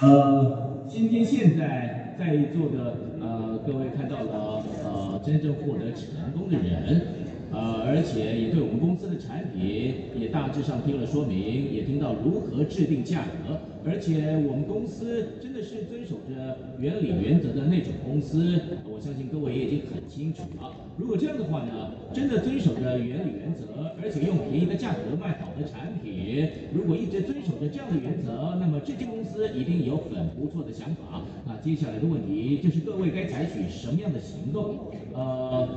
呃，今天现在在座的呃各位看到了呃真正获得成功的人。呃，而且也对我们公司的产品也大致上听了说明，也听到如何制定价格，而且我们公司真的是遵守着原理原则的那种公司，我相信各位也已经很清楚了。如果这样的话呢，真的遵守着原理原则，而且用便宜的价格卖的产品，如果一直遵守着这样的原则，那么这间公司一定有很不错的想法。那接下来的问题就是各位该采取什么样的行动？呃。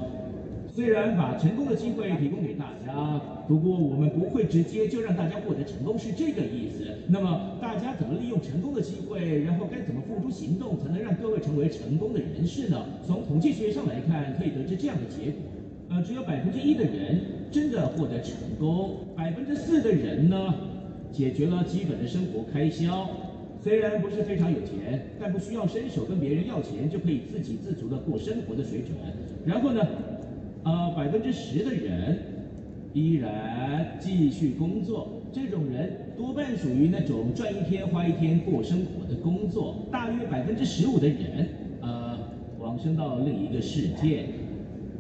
虽然把成功的机会提供给大家，不过我们不会直接就让大家获得成功，是这个意思。那么大家怎么利用成功的机会，然后该怎么付诸行动，才能让各位成为成功的人士呢？从统计学上来看，可以得知这样的结果：呃，只有百分之一的人真的获得成功，百分之四的人呢，解决了基本的生活开销，虽然不是非常有钱，但不需要伸手跟别人要钱就可以自给自足的过生活的水准。然后呢？呃，百分之十的人依然继续工作，这种人多半属于那种赚一天花一天过生活的工作。大约百分之十五的人，呃，往生到另一个世界。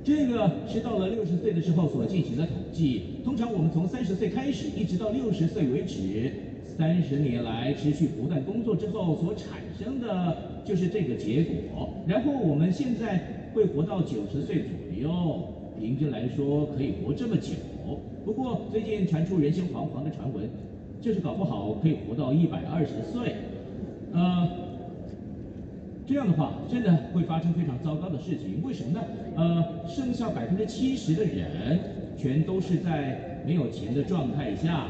这个是到了六十岁的时候所进行的统计。通常我们从三十岁开始，一直到六十岁为止，三十年来持续不断工作之后所产生的就是这个结果。然后我们现在会活到九十岁左右。平均来说可以活这么久，不过最近传出人心惶惶的传闻，就是搞不好可以活到一百二十岁。呃，这样的话真的会发生非常糟糕的事情。为什么呢？呃，剩下百分之七十的人全都是在没有钱的状态下，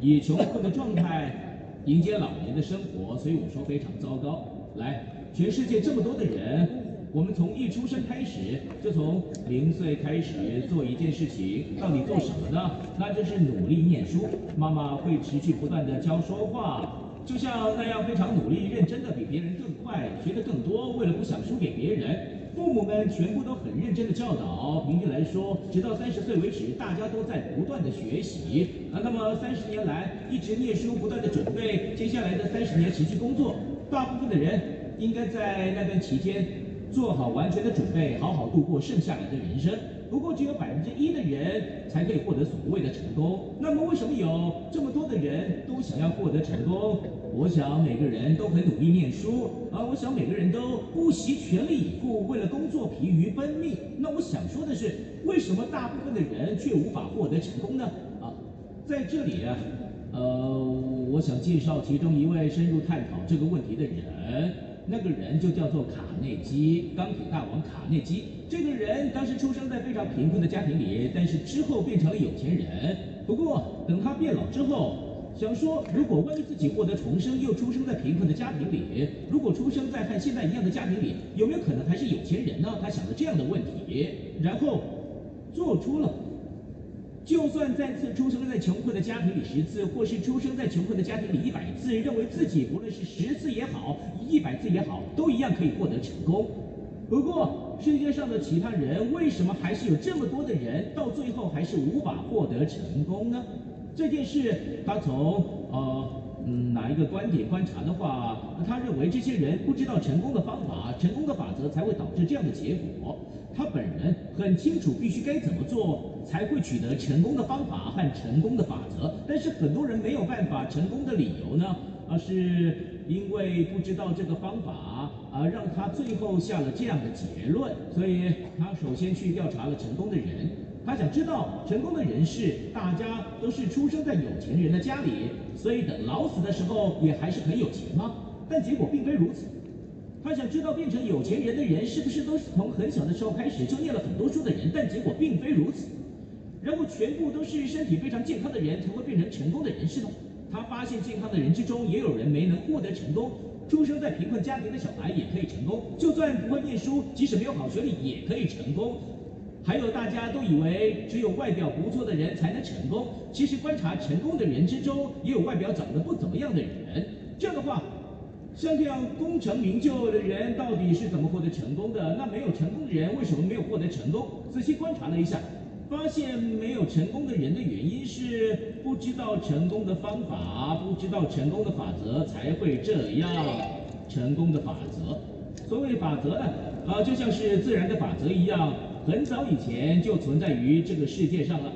以穷困的状态迎接老年的生活，所以我说非常糟糕。来，全世界这么多的人。我们从一出生开始，就从零岁开始做一件事情，到底做什么呢？那就是努力念书。妈妈会持续不断地教说话，就像那样非常努力、认真的比别人更快，学得更多，为了不想输给别人。父母们全部都很认真的教导。平均来说，直到三十岁为止，大家都在不断的学习。啊，那么三十年来一直念书，不断的准备，接下来的三十年持续工作。大部分的人应该在那段期间。做好完全的准备，好好度过剩下来的人生。不过，只有百分之一的人才可以获得所谓的成功。那么，为什么有这么多的人都想要获得成功？我想每个人都很努力念书啊，我想每个人都不惜全力以赴，为了工作疲于奔命。那我想说的是，为什么大部分的人却无法获得成功呢？啊，在这里啊，呃，我想介绍其中一位深入探讨这个问题的人。那个人就叫做卡内基，钢铁大王卡内基。这个人当时出生在非常贫困的家庭里，但是之后变成了有钱人。不过等他变老之后，想说如果万一自己获得重生，又出生在贫困的家庭里，如果出生在和现在一样的家庭里，有没有可能还是有钱人呢？他想了这样的问题，然后做出了。就算再次出生在穷困的家庭里十次，或是出生在穷困的家庭里一百次，认为自己无论是十次也好，一百次也好，都一样可以获得成功。不过，世界上的其他人为什么还是有这么多的人到最后还是无法获得成功呢？这件事，他从呃嗯哪一个观点观察的话，他认为这些人不知道成功的方法，成功的法则才会导致这样的结果。他本人很清楚必须该怎么做才会取得成功的方法和成功的法则，但是很多人没有办法成功的理由呢，而是因为不知道这个方法啊，让他最后下了这样的结论。所以他首先去调查了成功的人，他想知道成功的人士大家都是出生在有钱人的家里，所以等老死的时候也还是很有钱吗？但结果并非如此。他想知道变成有钱人的人是不是都是从很小的时候开始就念了很多书的人，但结果并非如此。然后全部都是身体非常健康的人才会变成成功的人士呢？他发现健康的人之中也有人没能获得成功，出生在贫困家庭的小孩也可以成功，就算不会念书，即使没有好学历也可以成功。还有大家都以为只有外表不错的人才能成功，其实观察成功的人之中也有外表长得不怎么样的人。这样的话。像这样功成名就的人到底是怎么获得成功的？那没有成功的人为什么没有获得成功？仔细观察了一下，发现没有成功的人的原因是不知道成功的方法，不知道成功的法则，才会这样。成功的法则，所谓法则呢，啊，就像是自然的法则一样，很早以前就存在于这个世界上了。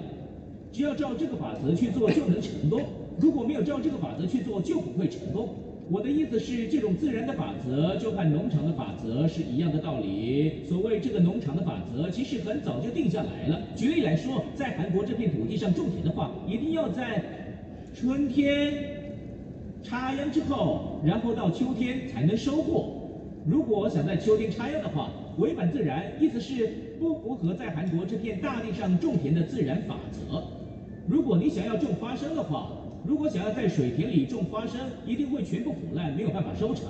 只要照这个法则去做，就能成功；如果没有照这个法则去做，就不会成功。我的意思是，这种自然的法则就和农场的法则是一样的道理。所谓这个农场的法则，其实很早就定下来了。举例来说，在韩国这片土地上种田的话，一定要在春天插秧之后，然后到秋天才能收获。如果想在秋天插秧的话，违反自然，意思是不符合在韩国这片大地上种田的自然法则。如果你想要种花生的话，如果想要在水田里种花生，一定会全部腐烂，没有办法收成。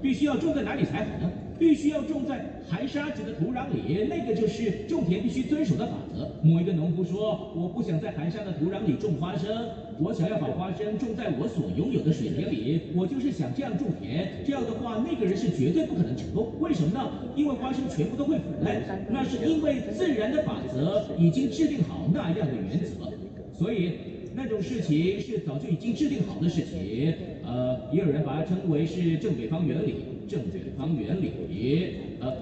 必须要种在哪里才好呢？必须要种在含沙子的土壤里，那个就是种田必须遵守的法则。某一个农夫说：“我不想在含沙的土壤里种花生，我想要把花生种在我所拥有的水田里。我就是想这样种田。这样的话，那个人是绝对不可能成功。为什么呢？因为花生全部都会腐烂，那是因为自然的法则已经制定好那样的原则，所以。”那种事情是早就已经制定好的事情，呃，也有人把它称为是正北方原理。正北方原理，呃，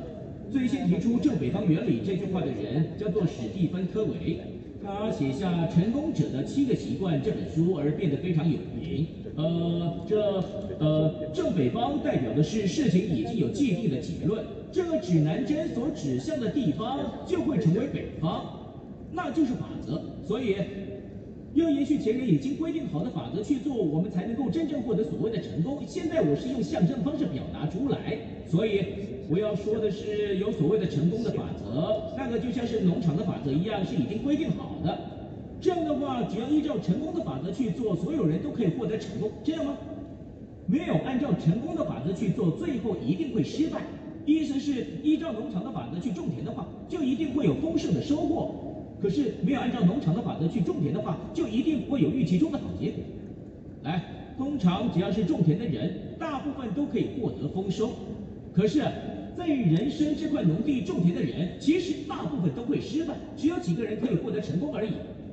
最先提出正北方原理这句话的人叫做史蒂芬·科维，他写下《成功者的七个习惯》这本书而变得非常有名。呃，这呃正北方代表的是事情已经有既定的结论，这个指南针所指向的地方就会成为北方，那就是法则，所以。要延续前人已经规定好的法则去做，我们才能够真正获得所谓的成功。现在我是用象征方式表达出来，所以我要说的是有所谓的成功的法则，那个就像是农场的法则一样，是已经规定好的。这样的话，只要依照成功的法则去做，所有人都可以获得成功，这样吗？没有按照成功的法则去做，最后一定会失败。意思是依照农场的法则去种田的话，就一定会有丰盛的收获。可是没有按照农场的法则去种田的话，就一定不会有预期中的好结果。来，通常只要是种田的人，大部分都可以获得丰收。可是，在于人生这块农地种田的人，其实大部分都会失败，只有几个人可以获得成功而已。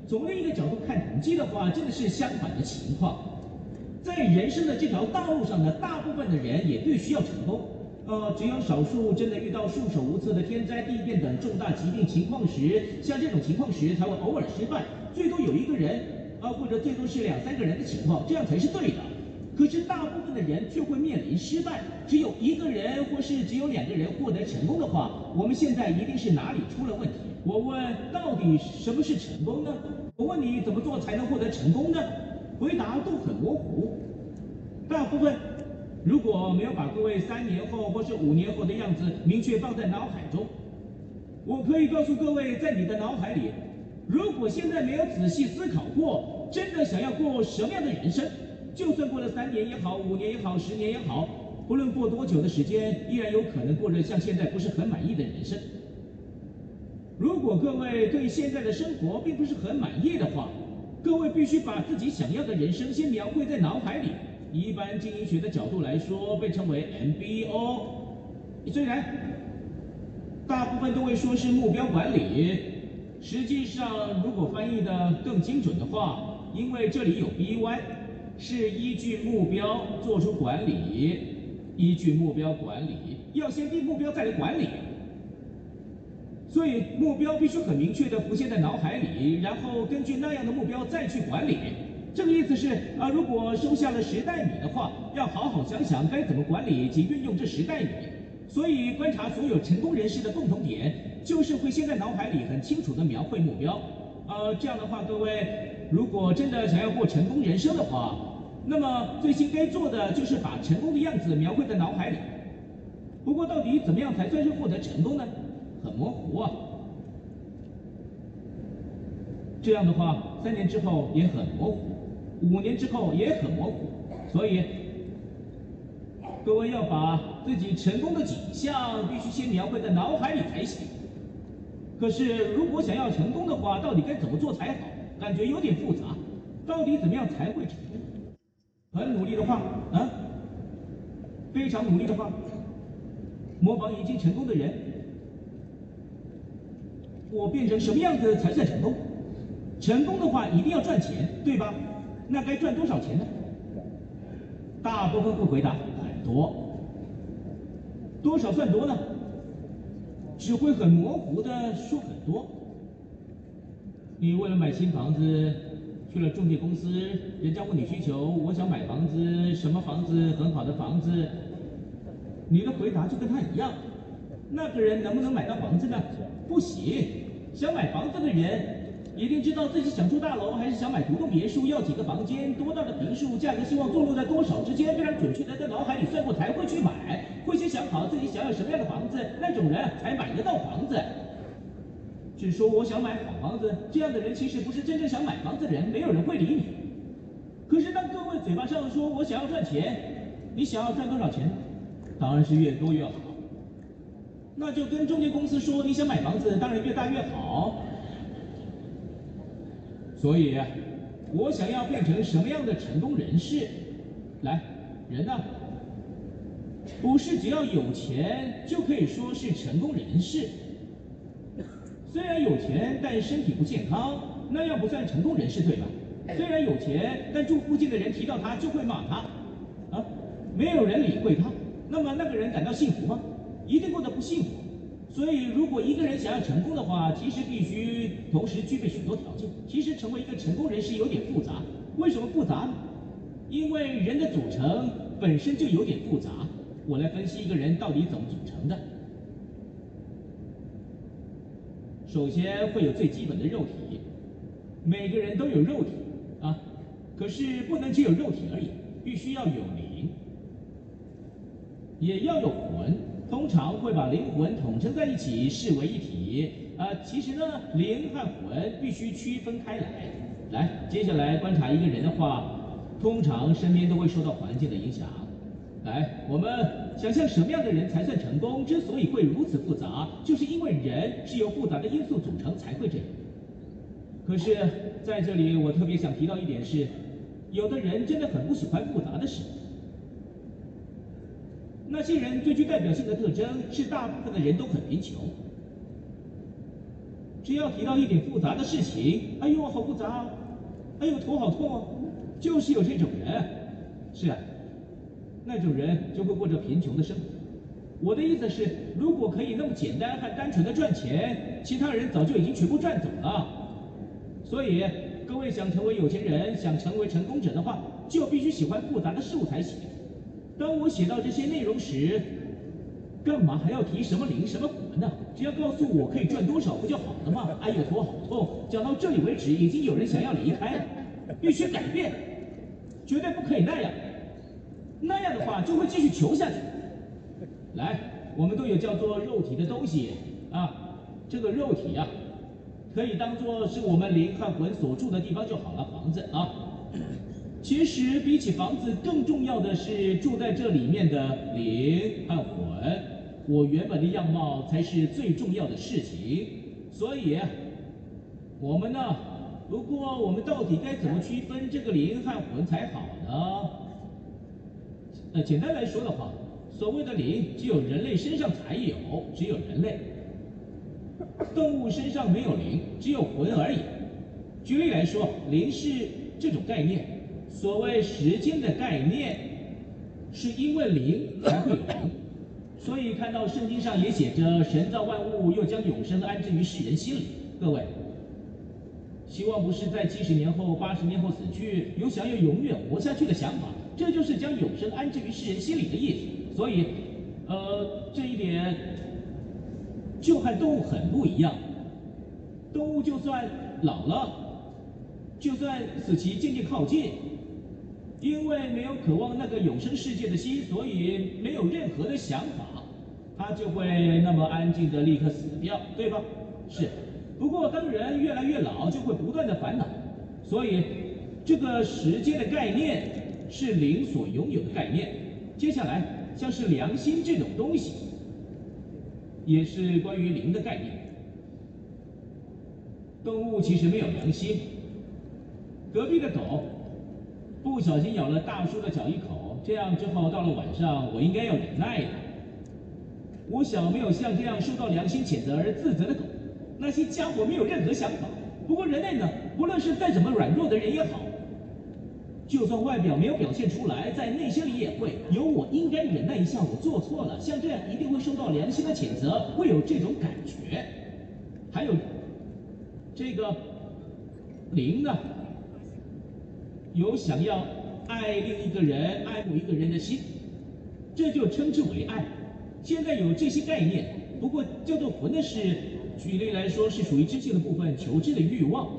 从另一个角度看统计的话，真的是相反的情况。在人生的这条道路上呢，大部分的人也必须要成功。呃，只有少数真的遇到束手无策的天灾地变等重大疾病情况时，像这种情况时才会偶尔失败，最多有一个人，呃，或者最多是两三个人的情况，这样才是对的。可是大部分的人却会面临失败，只有一个人或是只有两个人获得成功的话，我们现在一定是哪里出了问题？我问，到底什么是成功呢？我问你怎么做才能获得成功呢？回答都很模糊，大部分。如果没有把各位三年后或是五年后的样子明确放在脑海中，我可以告诉各位，在你的脑海里，如果现在没有仔细思考过，真的想要过什么样的人生，就算过了三年也好，五年也好，十年也好，不论过多久的时间，依然有可能过着像现在不是很满意的人生。如果各位对现在的生活并不是很满意的话，各位必须把自己想要的人生先描绘在脑海里。一般经营学的角度来说，被称为 MBO。虽然大部分都会说是目标管理，实际上如果翻译的更精准的话，因为这里有 BY，是依据目标做出管理，依据目标管理，要先定目标再来管理。所以目标必须很明确的浮现在脑海里，然后根据那样的目标再去管理。这个意思是啊，如果收下了十袋米的话，要好好想想该怎么管理及运用这十袋米。所以观察所有成功人士的共同点，就是会先在脑海里很清楚地描绘目标。呃，这样的话，各位如果真的想要过成功人生的话，那么最先该做的就是把成功的样子描绘在脑海里。不过到底怎么样才算是获得成功呢？很模糊啊。这样的话，三年之后也很模糊。五年之后也很模糊，所以各位要把自己成功的景象必须先描绘在脑海里才行。可是如果想要成功的话，到底该怎么做才好？感觉有点复杂。到底怎么样才会成功？很努力的话，啊，非常努力的话，模仿已经成功的人，我变成什么样子才算成功？成功的话一定要赚钱，对吧？那该赚多少钱呢？大部分会回答很多。多少算多呢？只会很模糊的说很多。你为了买新房子，去了中介公司，人家问你需求，我想买房子，什么房子？很好的房子。你的回答就跟他一样。那个人能不能买到房子呢？不行。想买房子的人。一定知道自己想住大楼还是想买独栋别墅，要几个房间，多大的坪数，价格希望坐落在多少之间，非常准确的在脑海里算过才会去买，会先想好自己想要什么样的房子，那种人才买得到房子。只说我想买好房子，这样的人其实不是真正想买房子的人，没有人会理你。可是当各位嘴巴上说我想要赚钱，你想要赚多少钱？当然是越多越好。那就跟中介公司说你想买房子，当然越大越好。所以，我想要变成什么样的成功人士？来，人呢？不是只要有钱就可以说是成功人士。虽然有钱，但身体不健康，那样不算成功人士，对吧？虽然有钱，但住附近的人提到他就会骂他，啊，没有人理会他，那么那个人感到幸福吗？一定过得不幸福。所以，如果一个人想要成功的话，其实必须同时具备许多条件。其实，成为一个成功人士有点复杂。为什么复杂呢？因为人的组成本身就有点复杂。我来分析一个人到底怎么组成的。首先会有最基本的肉体，每个人都有肉体啊，可是不能只有肉体而已，必须要有灵，也要有魂。通常会把灵魂统称在一起，视为一体。呃，其实呢，灵和魂必须区分开来。来，接下来观察一个人的话，通常身边都会受到环境的影响。来，我们想象什么样的人才算成功？之所以会如此复杂，就是因为人是由复杂的因素组成才会这样。可是在这里，我特别想提到一点是，有的人真的很不喜欢复杂的事。那些人最具代表性的特征是，大部分的人都很贫穷。只要提到一点复杂的事情，哎呦，好复杂啊！哎呦，头好痛啊！就是有这种人。是啊，那种人就会过着贫穷的生活。我的意思是，如果可以那么简单和单纯的赚钱，其他人早就已经全部赚走了。所以，各位想成为有钱人，想成为成功者的话，就必须喜欢复杂的事物才行。当我写到这些内容时，干嘛还要提什么灵什么魂呢？只要告诉我可以赚多少不就好了吗？哎呦，头好痛！讲到这里为止，已经有人想要离开了。必须改变，绝对不可以那样。那样的话就会继续求下去。来，我们都有叫做肉体的东西啊，这个肉体啊，可以当做是我们灵和魂所住的地方就好了，房子啊。其实比起房子更重要的是住在这里面的灵和魂，我原本的样貌才是最重要的事情。所以，我们呢，不过我们到底该怎么区分这个灵和魂才好呢？呃，简单来说的话，所谓的灵只有人类身上才有，只有人类。动物身上没有灵，只有魂而已。举例来说，灵是这种概念。所谓时间的概念，是因为灵才会有灵，所以看到圣经上也写着神造万物，又将永生安置于世人心里。各位，希望不是在七十年后、八十年后死去，有想要永远活下去的想法，这就是将永生安置于世人心里的意思。所以，呃，这一点就和动物很不一样。动物就算老了，就算死期渐渐靠近。因为没有渴望那个永生世界的心，所以没有任何的想法，他就会那么安静的立刻死掉，对吧？是。不过当人越来越老，就会不断的烦恼，所以这个时间的概念是灵所拥有的概念。接下来像是良心这种东西，也是关于灵的概念。动物其实没有良心，隔壁的狗。不小心咬了大叔的脚一口，这样之后到了晚上，我应该要忍耐的。我想没有像这样受到良心谴责而自责的狗，那些家伙没有任何想法。不过人类呢，无论是再怎么软弱的人也好，就算外表没有表现出来，在内心里也会有我应该忍耐一下，我做错了，像这样一定会受到良心的谴责，会有这种感觉。还有这个灵呢，有想要爱另一个人、爱慕一个人的心，这就称之为爱。现在有这些概念，不过叫做魂的是。举例来说，是属于知性的部分，求知的欲望。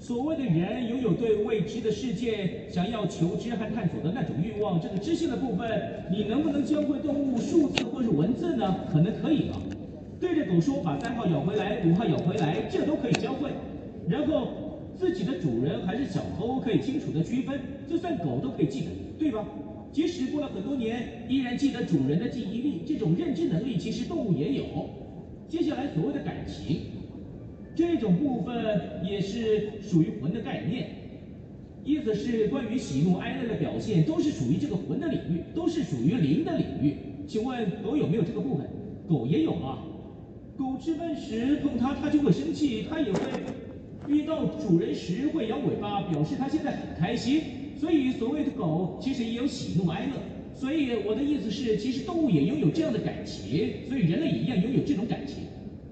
所谓的人拥有对未知的世界想要求知和探索的那种欲望，这个知性的部分，你能不能教会动物数字或是文字呢？可能可以了。对着狗说把三号咬回来，五号咬回来，这都可以教会。然后自己的主人还是小偷，可以清楚的区分，就算狗都可以记得，对吧？即使过了很多年，依然记得主人的记忆力，这种认知能力，其实动物也有。接下来所谓的感情，这种部分也是属于魂的概念，意思是关于喜怒哀乐的表现，都是属于这个魂的领域，都是属于灵的领域。请问狗有没有这个部分？狗也有啊。狗吃饭时碰它，它就会生气，它也会遇到主人时会摇尾巴，表示它现在很开心。所以所谓的狗其实也有喜怒哀乐。所以我的意思是，其实动物也拥有这样的感情，所以人类也一样拥有这种感情。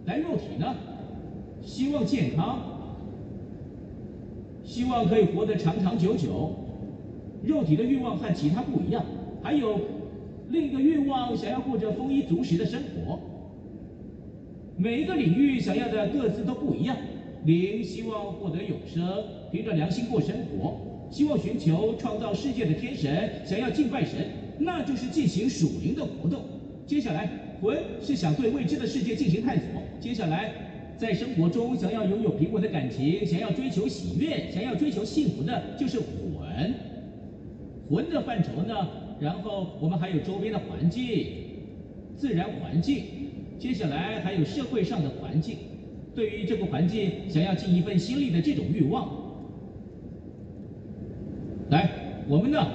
来，肉体呢，希望健康，希望可以活得长长久久。肉体的欲望和其他不一样，还有另一个欲望，想要过着丰衣足食的生活。每一个领域想要的各自都不一样。灵希望获得永生，凭着良心过生活，希望寻求创造世界的天神，想要敬拜神。那就是进行属灵的活动。接下来，魂是想对未知的世界进行探索。接下来，在生活中想要拥有平稳的感情，想要追求喜悦，想要追求幸福的，就是魂。魂的范畴呢，然后我们还有周边的环境、自然环境，接下来还有社会上的环境。对于这个环境，想要尽一份心力的这种欲望。来，我们呢？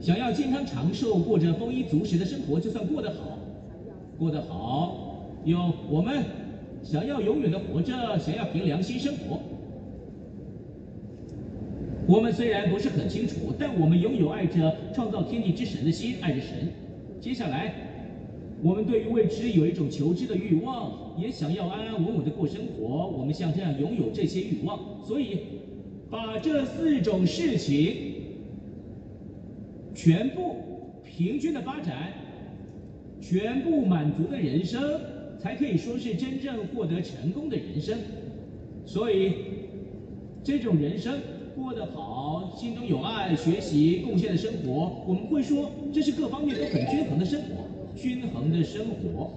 想要健康长寿，过着丰衣足食的生活，就算过得好，过得好，有我们想要永远的活着，想要凭良心生活。我们虽然不是很清楚，但我们拥有爱着创造天地之神的心，爱着神。接下来，我们对于未知有一种求知的欲望，也想要安安稳稳的过生活。我们像这样拥有这些欲望，所以把这四种事情。全部平均的发展，全部满足的人生，才可以说是真正获得成功的人生。所以，这种人生过得好，心中有爱，学习贡献的生活，我们会说这是各方面都很均衡的生活，均衡的生活。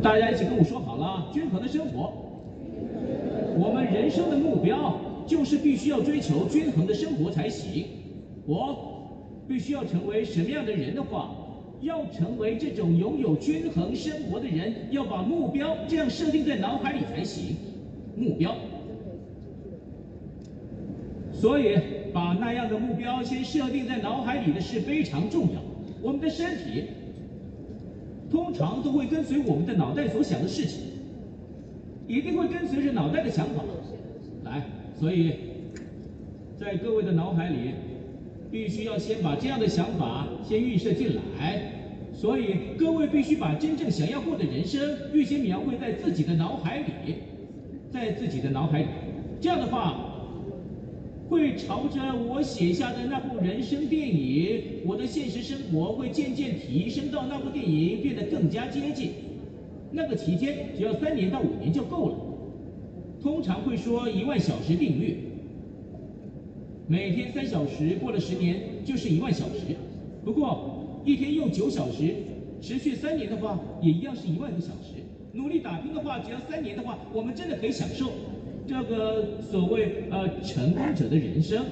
大家一起跟我说好了，均衡的生活。我们人生的目标就是必须要追求均衡的生活才行。我必须要成为什么样的人的话，要成为这种拥有均衡生活的人，要把目标这样设定在脑海里才行。目标，所以把那样的目标先设定在脑海里的是非常重要。我们的身体通常都会跟随我们的脑袋所想的事情，一定会跟随着脑袋的想法来。所以在各位的脑海里。必须要先把这样的想法先预设进来，所以各位必须把真正想要过的人生预先描绘在自己的脑海里，在自己的脑海里，这样的话，会朝着我写下的那部人生电影，我的现实生活会渐渐提升到那部电影变得更加接近。那个期间只要三年到五年就够了，通常会说一万小时定律。每天三小时，过了十年就是一万小时。不过一天用九小时，持续三年的话，也一样是一万个小时。努力打拼的话，只要三年的话，我们真的可以享受这个所谓呃成功者的人生，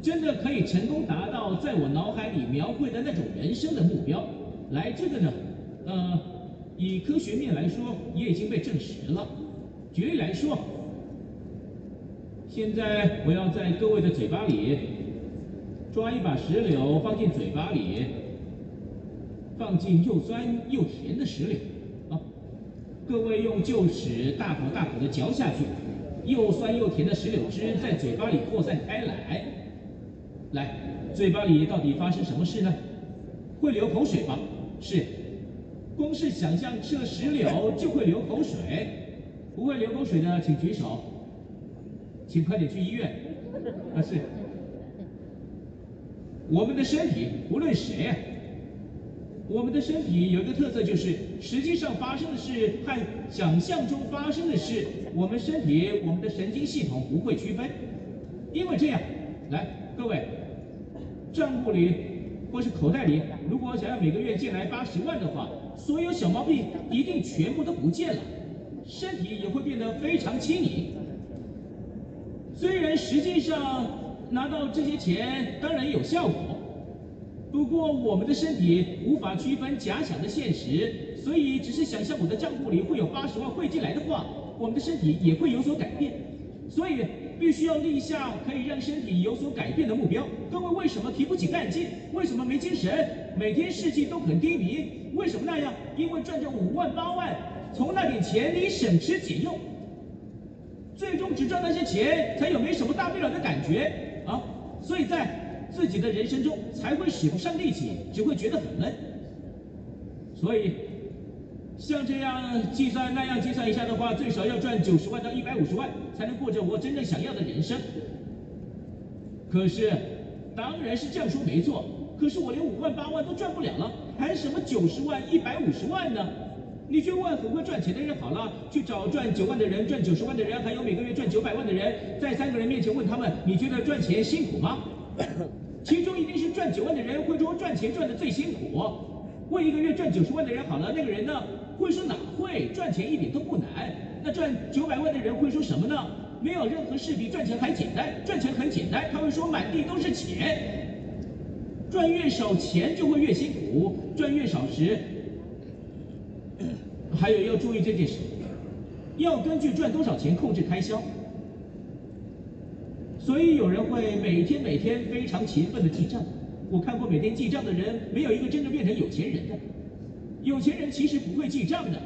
真的可以成功达到在我脑海里描绘的那种人生的目标。来，这个呢，呃，以科学面来说，也已经被证实了。举例来说。现在我要在各位的嘴巴里抓一把石榴，放进嘴巴里，放进又酸又甜的石榴啊！各位用臼齿大口大口的嚼下去，又酸又甜的石榴汁在嘴巴里扩散开来。来，嘴巴里到底发生什么事呢？会流口水吗？是。光是想象吃了石榴就会流口水，不会流口水的请举手，请快点去医院。啊，是。我们的身体，无论谁。我们的身体有一个特色，就是实际上发生的事和想象中发生的事，我们身体、我们的神经系统不会区分。因为这样，来，各位，账户里或是口袋里，如果想要每个月进来八十万的话，所有小毛病一定全部都不见了，身体也会变得非常轻盈。虽然实际上拿到这些钱当然有效果。不过我们的身体无法区分假想的现实，所以只是想象我的账户里会有八十万汇进来的话，我们的身体也会有所改变。所以必须要立下可以让身体有所改变的目标。各位为什么提不起干劲？为什么没精神？每天士气都很低迷？为什么那样？因为赚着五万八万，从那点钱里省吃俭用，最终只赚那些钱，才有没什么大不了的感觉啊！所以在。自己的人生中才会使不上力气，只会觉得很闷。所以，像这样计算那样计算一下的话，最少要赚九十万到一百五十万，才能过着我真正想要的人生。可是，当然是这样说没错。可是我连五万八万都赚不了了，还什么九十万、一百五十万呢？你去问很会赚钱的人好了，去找赚九万的人、赚九十万的人，还有每个月赚九百万的人，在三个人面前问他们：你觉得赚钱辛苦吗？其中一定是赚九万的人会说赚钱赚的最辛苦。问一个月赚九十万的人好了，那个人呢会说哪会赚钱一点都不难。那赚九百万的人会说什么呢？没有任何事比赚钱还简单，赚钱很简单。他会说满地都是钱。赚越少钱就会越辛苦，赚越少时，还有要注意这件事，要根据赚多少钱控制开销。所以有人会每天每天非常勤奋的记账。我看过每天记账的人，没有一个真正变成有钱人的。有钱人其实不会记账的。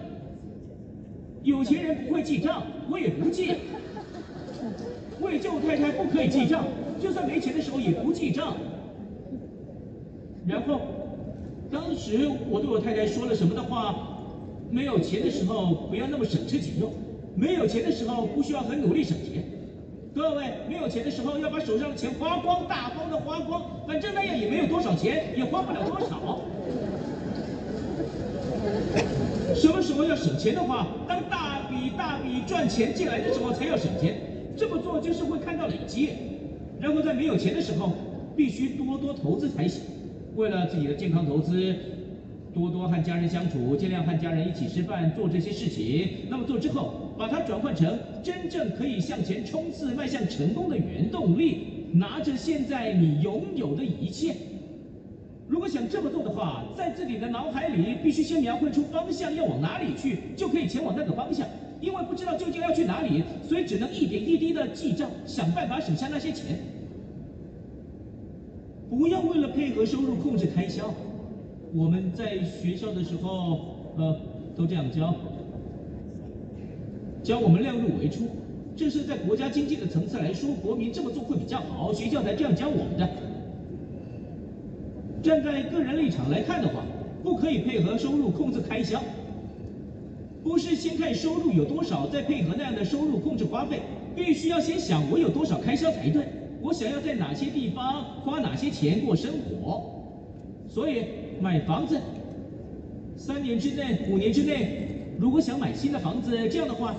有钱人不会记账，我也不记。为救太太不可以记账，就算没钱的时候也不记账。然后，当时我对我太太说了什么的话？没有钱的时候不要那么省吃俭用，没有钱的时候不需要很努力省钱。各位没有钱的时候，要把手上的钱花光，大方的花光，反正那样也没有多少钱，也花不了多少。什么时候要省钱的话，当大笔大笔赚钱进来的时候才要省钱。这么做就是会看到累积。然后在没有钱的时候，必须多多投资才行。为了自己的健康投资。多多和家人相处，尽量和家人一起吃饭，做这些事情。那么做之后，把它转换成真正可以向前冲刺、迈向成功的原动力。拿着现在你拥有的一切，如果想这么做的话，在自己的脑海里必须先描绘出方向，要往哪里去，就可以前往那个方向。因为不知道究竟要去哪里，所以只能一点一滴的记账，想办法省下那些钱。不要为了配合收入控制开销。我们在学校的时候，呃，都这样教，教我们量入为出。这是在国家经济的层次来说，国民这么做会比较好，学校才这样教我们的。站在个人立场来看的话，不可以配合收入控制开销，不是先看收入有多少，再配合那样的收入控制花费，必须要先想我有多少开销才对，我想要在哪些地方花哪些钱过生活，所以。买房子，三年之内、五年之内，如果想买新的房子，这样的话，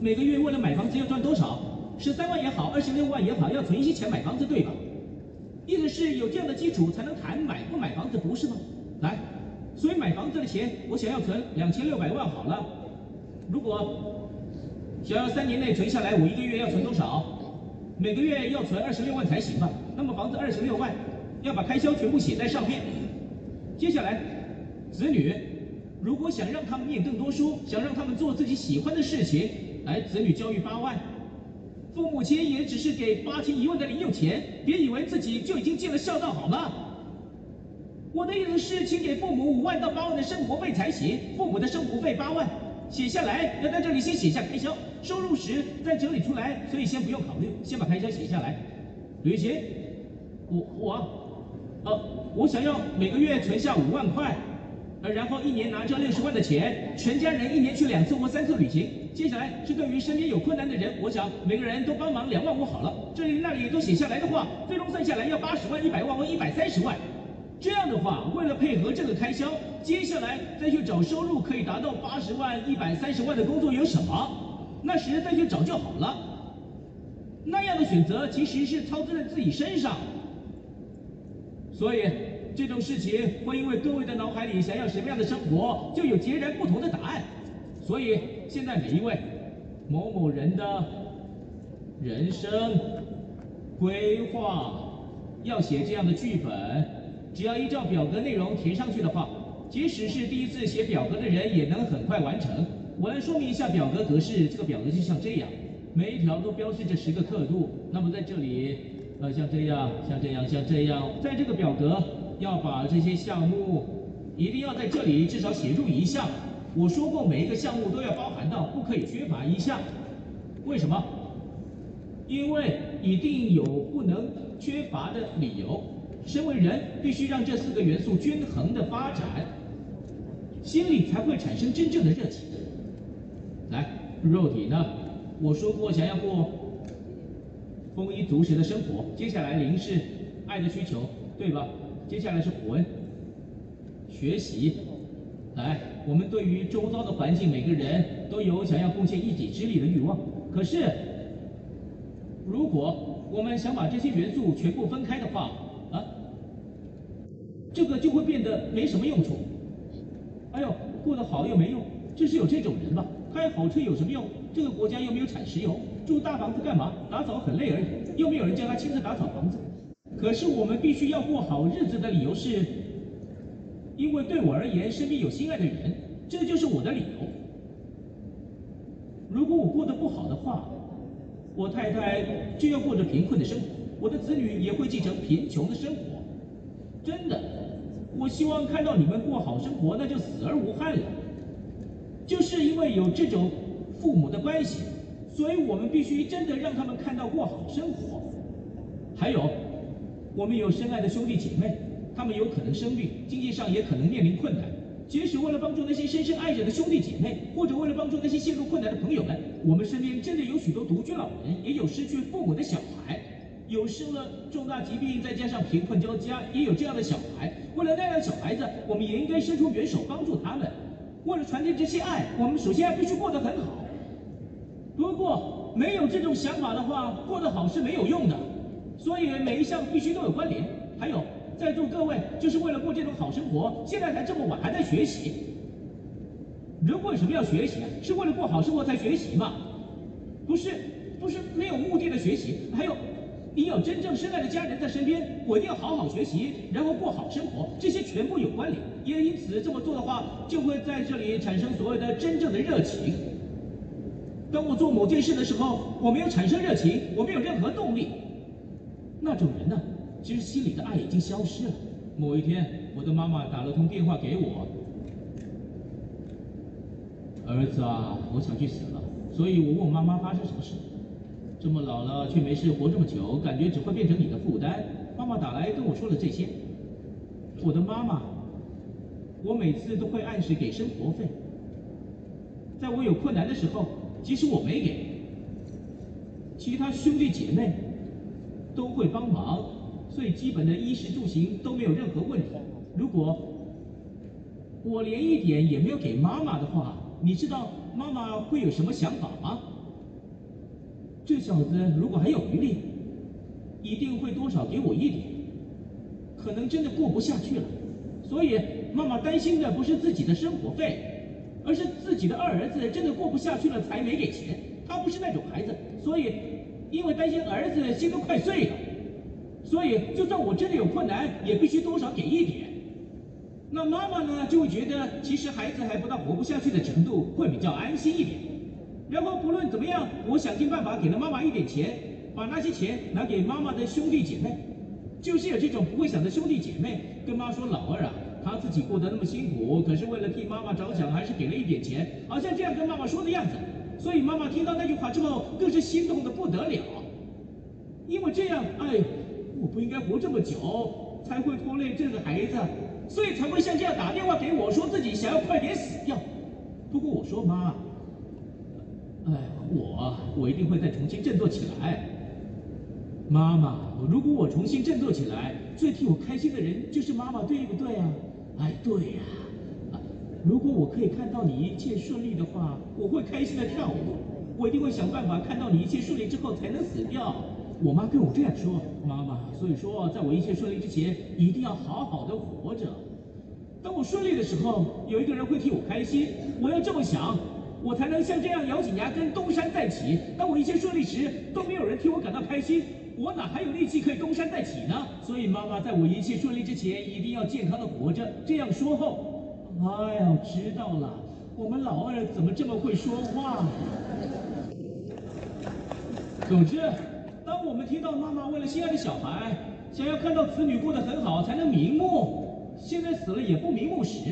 每个月为了买房子要赚多少？十三万也好，二十六万也好，要存一些钱买房子，对吧？意思是有这样的基础才能谈买不买房子，不是吗？来，所以买房子的钱，我想要存两千六百万好了。如果想要三年内存下来，我一个月要存多少？每个月要存二十六万才行吧？那么房子二十六万，要把开销全部写在上面。接下来，子女如果想让他们念更多书，想让他们做自己喜欢的事情，来，子女教育八万，父母亲也只是给八千一万的零用钱，别以为自己就已经尽了孝道好吗？我的意思是，请给父母五万到八万的生活费才行，父母的生活费八万，写下来，要在这里先写下开销，收入时再整理出来，所以先不用考虑，先把开销写下来。旅行，我我，呃，我想要每个月存下五万块，呃，然后一年拿着六十万的钱，全家人一年去两次或三次旅行。接下来是对于身边有困难的人，我想每个人都帮忙两万五好了。这里那里都写下来的话，最终算下来要八十万、一百万或一百三十万。这样的话，为了配合这个开销，接下来再去找收入可以达到八十万、一百三十万的工作有什么？那时再去找就好了。那样的选择其实是操之在自己身上。所以这种事情会因为各位的脑海里想要什么样的生活，就有截然不同的答案。所以现在每一位某某人的人生规划要写这样的剧本，只要依照表格内容填上去的话，即使是第一次写表格的人也能很快完成。我来说明一下表格格式，这个表格就像这样，每一条都标示着十个刻度。那么在这里，呃，像这样，像这样，像这样，在这个表格要把这些项目一定要在这里至少写入一项。我说过，每一个项目都要包含到，不可以缺乏一项。为什么？因为一定有不能缺乏的理由。身为人，必须让这四个元素均衡的发展，心里才会产生真正的热情。来，肉体呢？我说过，想要过丰衣足食的生活。接下来灵是爱的需求，对吧？接下来是魂，学习。来，我们对于周遭的环境，每个人都有想要贡献一己之力的欲望。可是，如果我们想把这些元素全部分开的话，啊，这个就会变得没什么用处。哎呦，过得好又没用，就是有这种人吧？开好车有什么用？这个国家又没有产石油，住大房子干嘛？打扫很累而已，又没有人叫他亲自打扫房子。可是我们必须要过好日子的理由是。因为对我而言，身边有心爱的人，这就是我的理由。如果我过得不好的话，我太太就要过着贫困的生活，我的子女也会继承贫穷的生活。真的，我希望看到你们过好生活，那就死而无憾了。就是因为有这种父母的关系，所以我们必须真的让他们看到过好生活。还有，我们有深爱的兄弟姐妹。他们有可能生病，经济上也可能面临困难。即使为了帮助那些深深爱着的兄弟姐妹，或者为了帮助那些陷入困难的朋友们，我们身边真的有许多独居老人，也有失去父母的小孩，有生了重大疾病，再加上贫困交加，也有这样的小孩。为了那样的小孩子，我们也应该伸出援手帮助他们。为了传递这些爱，我们首先必须过得很好。不过没有这种想法的话，过得好是没有用的。所以每一项必须都有关联。还有。在座各位就是为了过这种好生活，现在才这么晚还在学习。人为什么要学习？是为了过好生活才学习吗？不是，不是没有目的的学习。还有，你有真正深爱的家人在身边，我一定要好好学习，然后过好生活，这些全部有关联。也因此这么做的话，就会在这里产生所谓的真正的热情。当我做某件事的时候，我没有产生热情，我没有任何动力，那种人呢？其实心里的爱已经消失了。某一天，我的妈妈打了通电话给我：“儿子啊，我想去死了。”所以我问妈妈发生什么事。这么老了却没事活这么久，感觉只会变成你的负担。妈妈打来跟我说了这些。我的妈妈，我每次都会按时给生活费。在我有困难的时候，即使我没给，其他兄弟姐妹都会帮忙。最基本的衣食住行都没有任何问题。如果我连一点也没有给妈妈的话，你知道妈妈会有什么想法吗？这小子如果还有余力，一定会多少给我一点。可能真的过不下去了，所以妈妈担心的不是自己的生活费，而是自己的二儿子真的过不下去了才没给钱。他不是那种孩子，所以因为担心儿子心都快碎了。所以，就算我真的有困难，也必须多少给一点。那妈妈呢，就会觉得其实孩子还不到活不下去的程度，会比较安心一点。然后不论怎么样，我想尽办法给了妈妈一点钱，把那些钱拿给妈妈的兄弟姐妹。就是有这种不会想的兄弟姐妹，跟妈说：“老二啊，他自己过得那么辛苦，可是为了替妈妈着想，还是给了一点钱，好像这样跟妈妈说的样子。所以妈妈听到那句话之后，更是心动的不得了。因为这样，哎，我不应该活这么久，才会拖累这个孩子，所以才会像这样打电话给我，说自己想要快点死掉。不过我说妈，哎，我我一定会再重新振作起来。妈妈，如果我重新振作起来，最替我开心的人就是妈妈，对不对啊？哎，对呀。啊，如果我可以看到你一切顺利的话，我会开心的跳舞。我一定会想办法看到你一切顺利之后才能死掉。我妈跟我这样说，妈妈，所以说在我一切顺利之前，一定要好好的活着。当我顺利的时候，有一个人会替我开心。我要这么想，我才能像这样咬紧牙根东山再起。当我一切顺利时，都没有人替我感到开心。我哪还有力气可以东山再起呢？所以妈妈在我一切顺利之前，一定要健康的活着。这样说后，哎呀，知道了。我们老二怎么这么会说话？总之，当我们听到妈妈为了心爱的小孩，想要看到子女过得很好才能瞑目，现在死了也不瞑目时，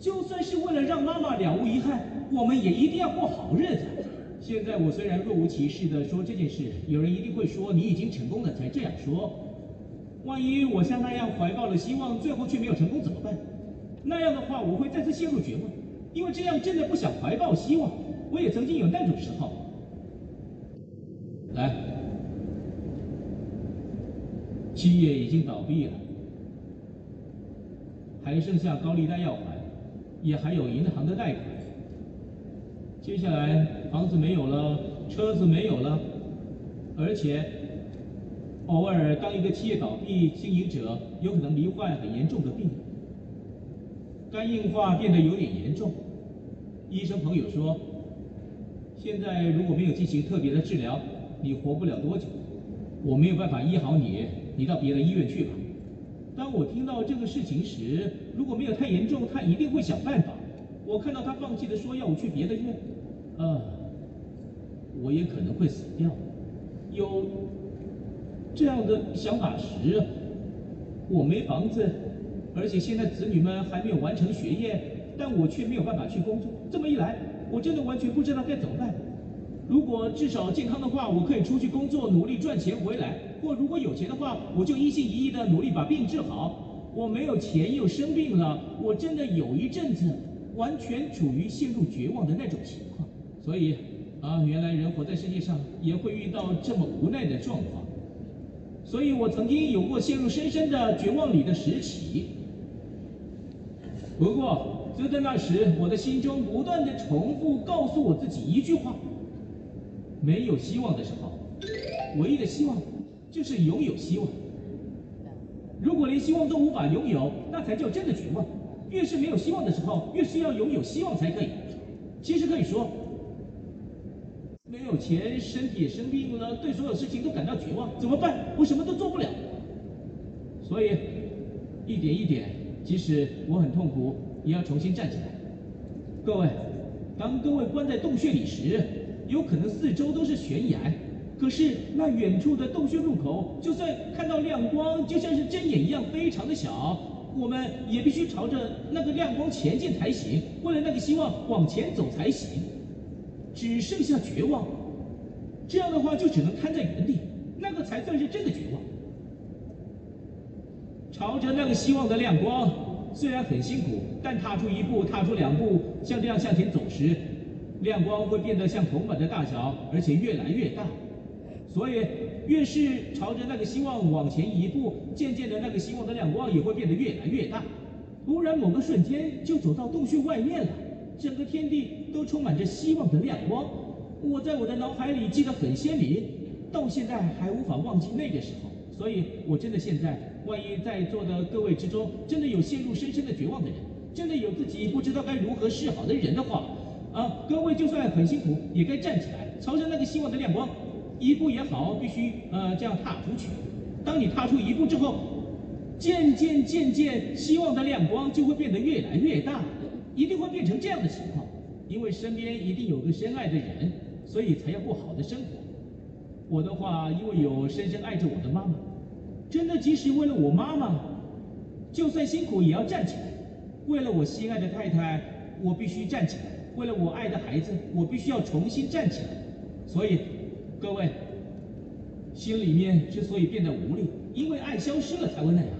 就算是为了让妈妈了无遗憾，我们也一定要过好日子。现在我虽然若无其事的说这件事，有人一定会说你已经成功了才这样说。万一我像那样怀抱了希望，最后却没有成功怎么办？那样的话，我会再次陷入绝望，因为这样真的不想怀抱希望。我也曾经有那种时候。来，企业已经倒闭了，还剩下高利贷要还，也还有银行的贷款。接下来房子没有了，车子没有了，而且偶尔当一个企业倒闭，经营者有可能罹患很严重的病，肝硬化变得有点严重。医生朋友说，现在如果没有进行特别的治疗，你活不了多久。我没有办法医好你，你到别的医院去吧。当我听到这个事情时，如果没有太严重，他一定会想办法。我看到他放弃的说要我去别的院。啊，我也可能会死掉。有这样的想法时，我没房子，而且现在子女们还没有完成学业，但我却没有办法去工作。这么一来，我真的完全不知道该怎么办。如果至少健康的话，我可以出去工作，努力赚钱回来；或如果有钱的话，我就一心一意的努力把病治好。我没有钱又生病了，我真的有一阵子完全处于陷入绝望的那种情况。所以，啊，原来人活在世界上也会遇到这么无奈的状况。所以我曾经有过陷入深深的绝望里的时期。不过，就在那时，我的心中不断的重复告诉我自己一句话：没有希望的时候，唯一的希望就是拥有希望。如果连希望都无法拥有，那才叫真的绝望。越是没有希望的时候，越是要拥有希望才可以。其实可以说。没有钱，身体也生病了，对所有事情都感到绝望，怎么办？我什么都做不了。所以，一点一点，即使我很痛苦，也要重新站起来。各位，当各位关在洞穴里时，有可能四周都是悬崖，可是那远处的洞穴入口，就算看到亮光，就像是针眼一样非常的小，我们也必须朝着那个亮光前进才行，为了那个希望往前走才行。只剩下绝望，这样的话就只能瘫在原地，那个才算是真的绝望。朝着那个希望的亮光，虽然很辛苦，但踏出一步，踏出两步，像这样向前走时，亮光会变得像铜板的大小，而且越来越大。所以，越是朝着那个希望往前一步，渐渐的，那个希望的亮光也会变得越来越大。突然，某个瞬间就走到洞穴外面了。整个天地都充满着希望的亮光，我在我的脑海里记得很鲜明，到现在还无法忘记那个时候。所以，我真的现在，万一在座的各位之中，真的有陷入深深的绝望的人，真的有自己不知道该如何是好的人的话，啊，各位就算很辛苦，也该站起来，朝着那个希望的亮光，一步也好，必须呃这样踏出去。当你踏出一步之后，渐渐渐渐，希望的亮光就会变得越来越大。一定会变成这样的情况，因为身边一定有个深爱的人，所以才要过好的生活。我的话，因为有深深爱着我的妈妈，真的即使为了我妈妈，就算辛苦也要站起来，为了我心爱的太太，我必须站起来；为了我爱的孩子，我必须要重新站起来。所以，各位，心里面之所以变得无力，因为爱消失了才会那样。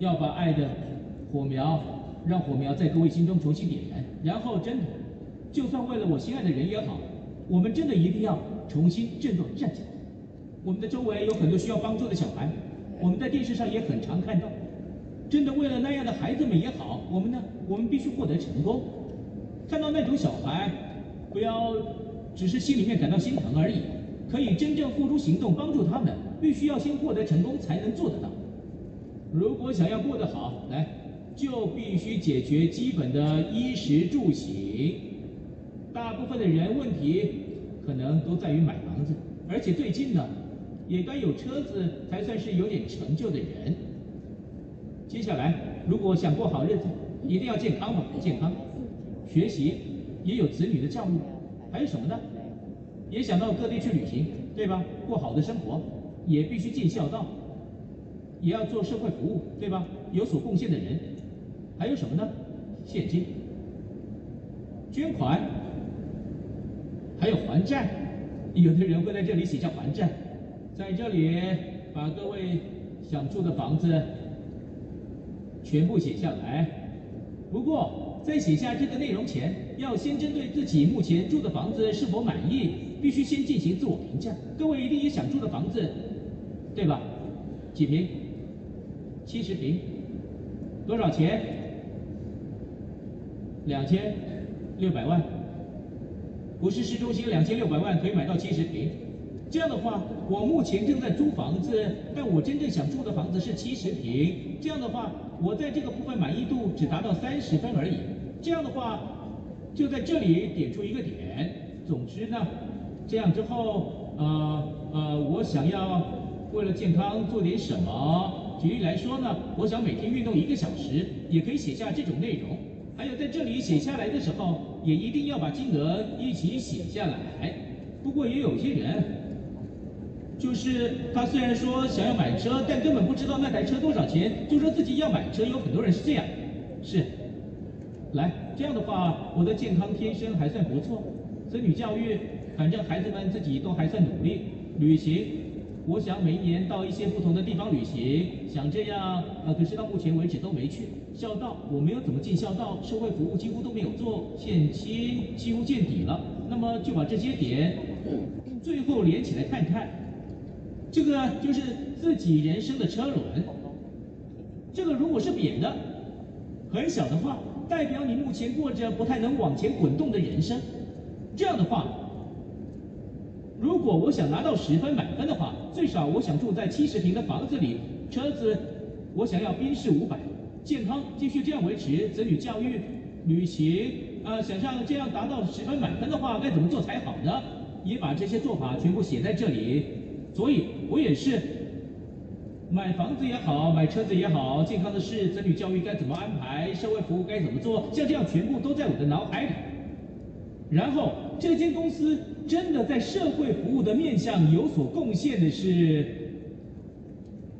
要把爱的火苗，让火苗在各位心中重新点燃，然后真的，就算为了我心爱的人也好，我们真的一定要重新振作站起来。我们的周围有很多需要帮助的小孩，我们在电视上也很常看到。真的为了那样的孩子们也好，我们呢，我们必须获得成功。看到那种小孩，不要只是心里面感到心疼而已，可以真正付诸行动帮助他们，必须要先获得成功才能做得到。如果想要过得好，来，就必须解决基本的衣食住行。大部分的人问题可能都在于买房子，而且最近呢。也该有车子才算是有点成就的人。接下来，如果想过好日子，一定要健康嘛，健康。学习也有子女的教育，还有什么呢？也想到各地去旅行，对吧？过好的生活，也必须尽孝道，也要做社会服务，对吧？有所贡献的人，还有什么呢？现金、捐款，还有还债。有的人会在这里写下还债。在这里把各位想住的房子全部写下来。不过在写下这个内容前，要先针对自己目前住的房子是否满意，必须先进行自我评价。各位一定有想住的房子，对吧？几平？七十平？多少钱？两千六百万？不是市中心两千六百万可以买到七十平。这样的话，我目前正在租房子，但我真正想住的房子是七十平。这样的话，我在这个部分满意度只达到三十分而已。这样的话，就在这里点出一个点。总之呢，这样之后，呃呃，我想要为了健康做点什么。举例来说呢，我想每天运动一个小时，也可以写下这种内容。还有在这里写下来的时候，也一定要把金额一起写下来。不过也有些人。就是他虽然说想要买车，但根本不知道那台车多少钱，就说自己要买车。有很多人是这样，是。来，这样的话，我的健康天生还算不错，子女教育，反正孩子们自己都还算努力。旅行，我想每一年到一些不同的地方旅行，想这样，呃，可是到目前为止都没去。孝道，我没有怎么尽孝道，社会服务几乎都没有做，献亲几乎见底了。那么就把这些点，最后连起来看看。这个就是自己人生的车轮，这个如果是扁的，很小的话，代表你目前过着不太能往前滚动的人生。这样的话，如果我想拿到十分满分的话，最少我想住在七十平的房子里，车子我想要宾士五百，健康继续这样维持，子女教育、旅行，呃，想象这样达到十分满分的话，该怎么做才好呢？也把这些做法全部写在这里。所以，我也是买房子也好，买车子也好，健康的事，子女教育该怎么安排，社会服务该怎么做，像这样全部都在我的脑海里。然后，这间公司真的在社会服务的面向有所贡献的是，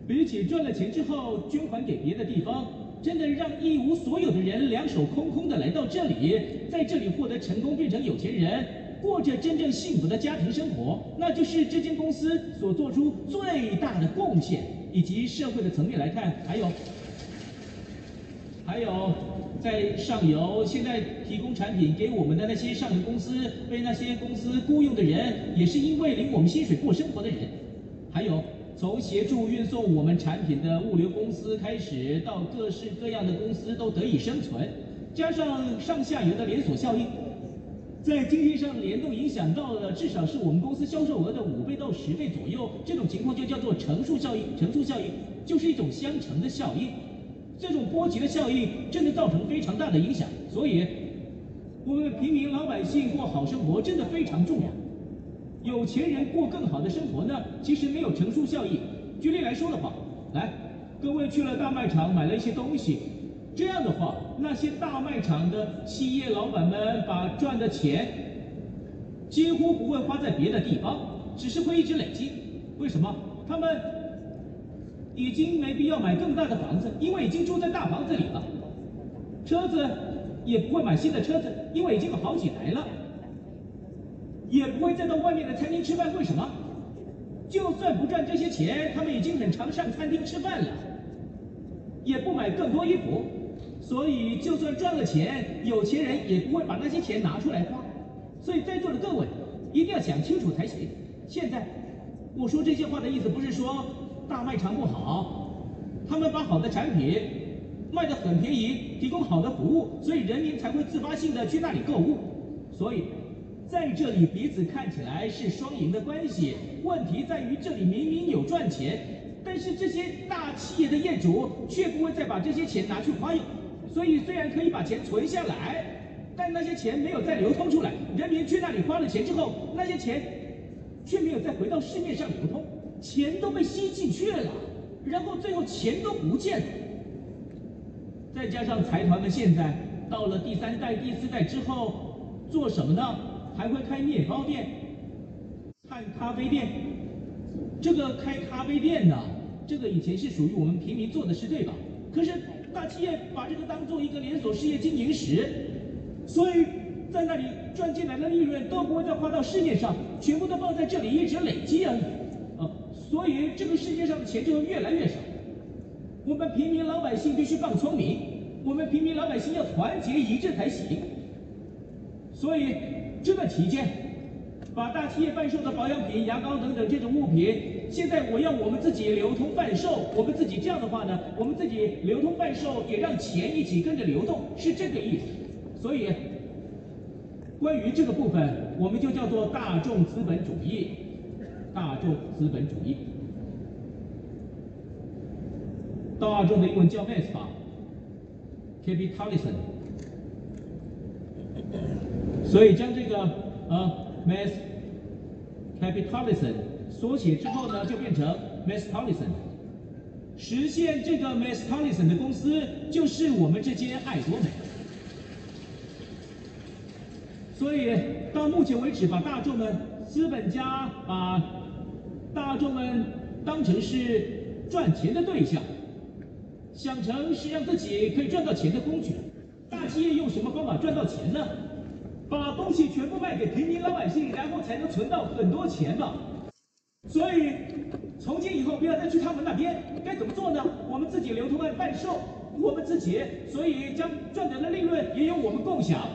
比起赚了钱之后捐款给别的地方，真的让一无所有的人两手空空的来到这里，在这里获得成功，变成有钱人。过着真正幸福的家庭生活，那就是这间公司所做出最大的贡献。以及社会的层面来看，还有，还有在上游现在提供产品给我们的那些上游公司，被那些公司雇佣的人，也是因为领我们薪水过生活的人。还有从协助运送我们产品的物流公司开始，到各式各样的公司都得以生存，加上上下游的连锁效应。在经济上联动影响到了至少是我们公司销售额的五倍到十倍左右，这种情况就叫做乘数效应。乘数效应就是一种相乘的效应，这种波及的效应真的造成非常大的影响。所以，我们平民老百姓过好生活真的非常重要。有钱人过更好的生活呢，其实没有乘数效应。举例来说的话，来，各位去了大卖场买了一些东西。这样的话，那些大卖场的企业老板们把赚的钱几乎不会花在别的地方，只是会一直累积。为什么？他们已经没必要买更大的房子，因为已经住在大房子里了。车子也不会买新的车子，因为已经有好几台了。也不会再到外面的餐厅吃饭，为什么？就算不赚这些钱，他们已经很常上餐厅吃饭了。也不买更多衣服，所以就算赚了钱，有钱人也不会把那些钱拿出来花。所以在座的各位一定要想清楚才行。现在我说这些话的意思不是说大卖场不好，他们把好的产品卖得很便宜，提供好的服务，所以人民才会自发性的去那里购物。所以在这里彼此看起来是双赢的关系，问题在于这里明明有赚钱，但是这些大企业的业主却不会再把这些钱拿去花用，所以虽然可以把钱存下来，但那些钱没有再流通出来，人民去那里花了钱之后，那些钱却没有再回到市面上流通，钱都被吸进去了，然后最后钱都不见了。再加上财团们现在到了第三代、第四代之后，做什么呢？还会开面包店、看咖啡店。这个开咖啡店呢，这个以前是属于我们平民做的事，对吧？可是大企业把这个当做一个连锁事业经营时，所以在那里赚进来的利润都不会再花到市面上，全部都放在这里一直累积而已。所以这个世界上的钱就会越来越少。我们平民老百姓必须放聪明，我们平民老百姓要团结一致才行。所以这段期间，把大企业贩售的保养品、牙膏等等这种物品，现在我要我们自己流通贩售，我们自己这样的话呢，我们自己流通贩售，也让钱一起跟着流动，是这个意思。所以，关于这个部分，我们就叫做大众资本主义，大众资本主义。大众的英文叫 mass 吧，capitalism。所以将这个呃 mass capitalism 缩写之后呢，就变成 masstalism。实现这个 masstalism 的公司就是我们这间爱多美。所以到目前为止，把大众们资本家把大众们当成是赚钱的对象。想成是让自己可以赚到钱的工具，大企业用什么方法赚到钱呢？把东西全部卖给平民老百姓，然后才能存到很多钱嘛。所以从今以后不要再去他们那边，该怎么做呢？我们自己流通来贩售，我们自己，所以将赚得的利润也由我们共享。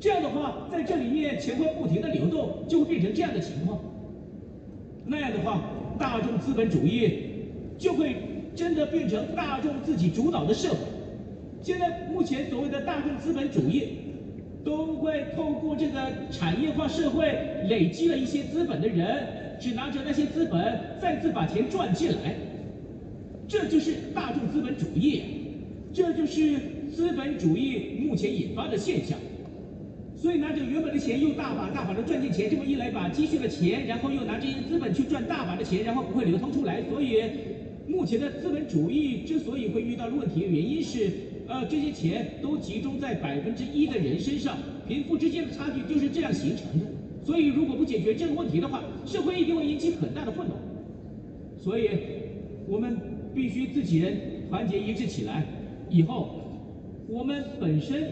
这样的话，在这里面钱会不停的流动，就会变成这样的情况。那样的话，大众资本主义就会。真的变成大众自己主导的社会。现在目前所谓的大众资本主义，都会透过这个产业化社会累积了一些资本的人，只拿着那些资本再次把钱赚进来，这就是大众资本主义，这就是资本主义目前引发的现象。所以拿着原本的钱又大把大把的赚进钱，这么一来把积蓄的钱，然后又拿这些资本去赚大把的钱，然后不会流通出来，所以。目前的资本主义之所以会遇到问题原因是，呃，这些钱都集中在百分之一的人身上，贫富之间的差距就是这样形成的。所以，如果不解决这个问题的话，社会一定会引起很大的混乱。所以，我们必须自己人团结一致起来。以后，我们本身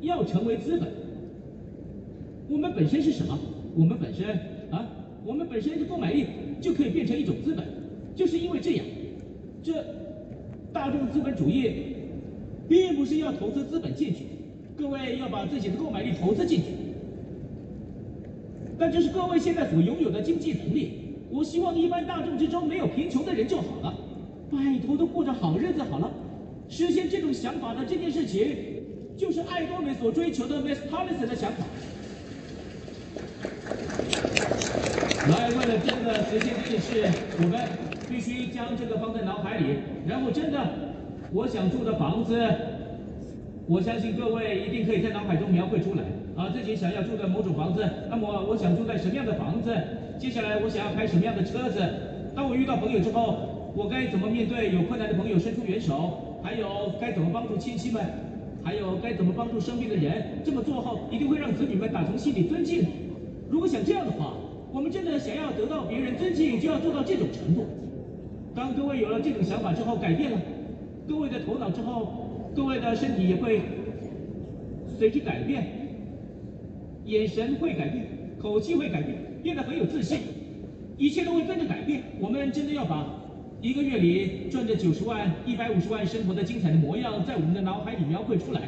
要成为资本。我们本身是什么？我们本身啊，我们本身的购买力就可以变成一种资本，就是因为这样。这大众资本主义并不是要投资资本进去，各位要把自己的购买力投资进去，但这是各位现在所拥有的经济能力。我希望一般大众之中没有贫穷的人就好了，拜托都过着好日子好了。实现这种想法的这件事情，就是爱多美所追求的 masstalism 的想法。来，为了真的实现这件事，我们。必须将这个放在脑海里，然后真的，我想住的房子，我相信各位一定可以在脑海中描绘出来啊，自己想要住的某种房子。那么我想住在什么样的房子？接下来我想要开什么样的车子？当我遇到朋友之后，我该怎么面对有困难的朋友伸出援手？还有该怎么帮助亲戚们？还有该怎么帮助生病的人？这么做后一定会让子女们打从心里尊敬。如果想这样的话，我们真的想要得到别人尊敬，就要做到这种程度。当各位有了这种想法之后，改变了各位的头脑之后，各位的身体也会随之改变，眼神会改变，口气会改变，变得很有自信，一切都会跟着改变。我们真的要把一个月里赚着九十万、一百五十万生活的精彩的模样，在我们的脑海里描绘出来。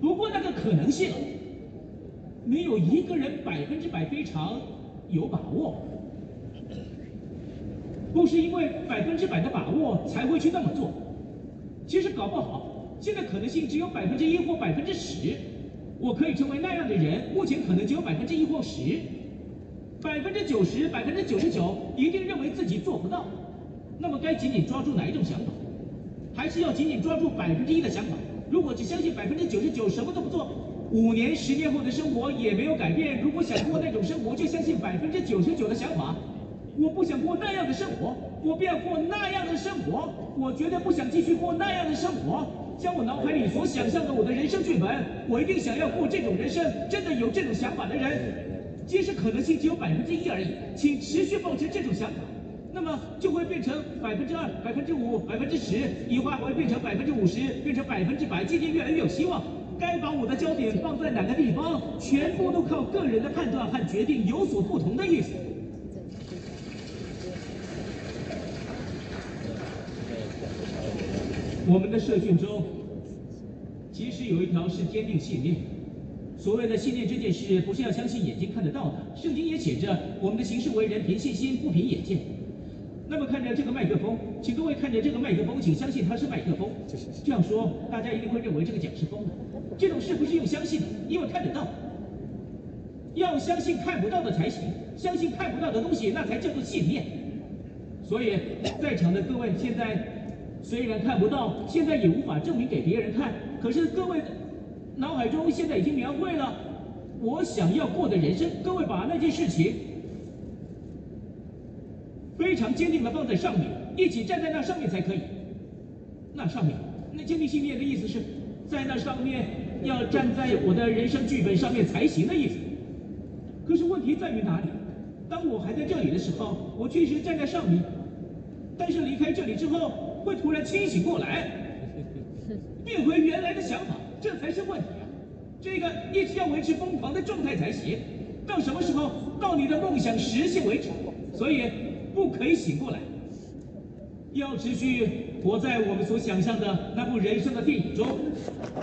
不过那个可能性，没有一个人百分之百非常有把握。不是因为百分之百的把握才会去那么做，其实搞不好，现在可能性只有百分之一或百分之十。我可以成为那样的人，目前可能只有百分之一或十，百分之九十、百分之九十九一定认为自己做不到。那么该紧紧抓住哪一种想法？还是要紧紧抓住百分之一的想法？如果只相信百分之九十九，什么都不做，五年、十年后的生活也没有改变。如果想过那种生活，就相信百分之九十九的想法。我不想过那样的生活，我不要过那样的生活，我绝对不想继续过那样的生活。将我脑海里所想象的我的人生剧本，我一定想要过这种人生。真的有这种想法的人，即使可能性只有百分之一而已，请持续保持这种想法，那么就会变成百分之二、百分之五、百分之十，以后还会变成百分之五十，变成百分之百，渐渐越来越有希望。该把我的焦点放在哪个地方，全部都靠个人的判断和决定，有所不同的意思。我们的社训中，其实有一条是坚定信念。所谓的信念这件事，不是要相信眼睛看得到的。圣经也写着，我们的行事为人凭信心，不凭眼见。那么看着这个麦克风，请各位看着这个麦克风，请相信它是麦克风。这样说，大家一定会认为这个奖是疯的。这种事不是用相信的，因为看得到。要相信看不到的才行，相信看不到的东西，那才叫做信念。所以，在场的各位现在。虽然看不到，现在也无法证明给别人看，可是各位脑海中现在已经描绘了我想要过的人生。各位把那件事情非常坚定的放在上面，一起站在那上面才可以。那上面，那坚定信念的意思是在那上面要站在我的人生剧本上面才行的意思。可是问题在于哪里？当我还在这里的时候，我确实站在上面，但是离开这里之后。会突然清醒过来，变回原来的想法，这才是问题啊！这个一直要维持疯狂的状态才行，到什么时候？到你的梦想实现为止。所以不可以醒过来，要持续活在我们所想象的那部人生的电影中。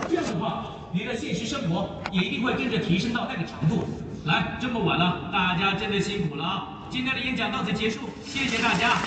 这样的话，你的现实生活也一定会跟着提升到那个程度。来，这么晚了，大家真的辛苦了啊！今天的演讲到此结束，谢谢大家。